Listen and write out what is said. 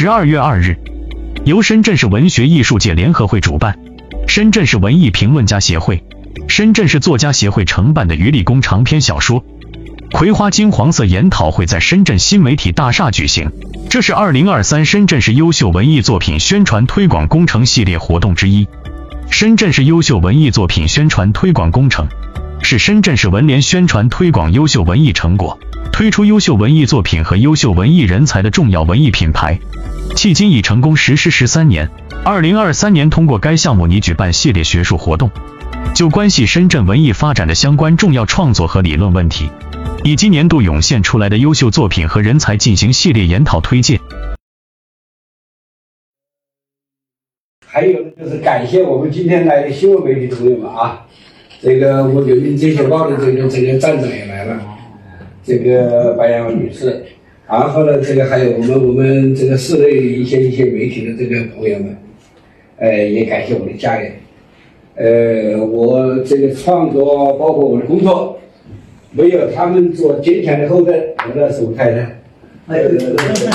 十二月二日，由深圳市文学艺术界联合会主办，深圳市文艺评论家协会、深圳市作家协会承办的余立功长篇小说《葵花金黄色》研讨会在深圳新媒体大厦举行。这是二零二三深圳市优秀文艺作品宣传推广工程系列活动之一。深圳市优秀文艺作品宣传推广工程是深圳市文联宣传推广优秀文艺成果、推出优秀文艺作品和优秀文艺人才的重要文艺品牌。迄今已成功实施十三年。二零二三年，通过该项目拟举办系列学术活动，就关系深圳文艺发展的相关重要创作和理论问题，以及年度涌现出来的优秀作品和人才进行系列研讨推荐。还有，就是感谢我们今天来的新闻媒体朋友们啊，这个我们人民这些报的这个这个站长也来了，这个白杨女士，然后呢，这个还有我们我们这个市内一些一些媒体的这个朋友们，呃，也感谢我的家人，呃，我这个创作包括我的工作，没有他们做坚强的后盾，我的是我太太，这个这个这个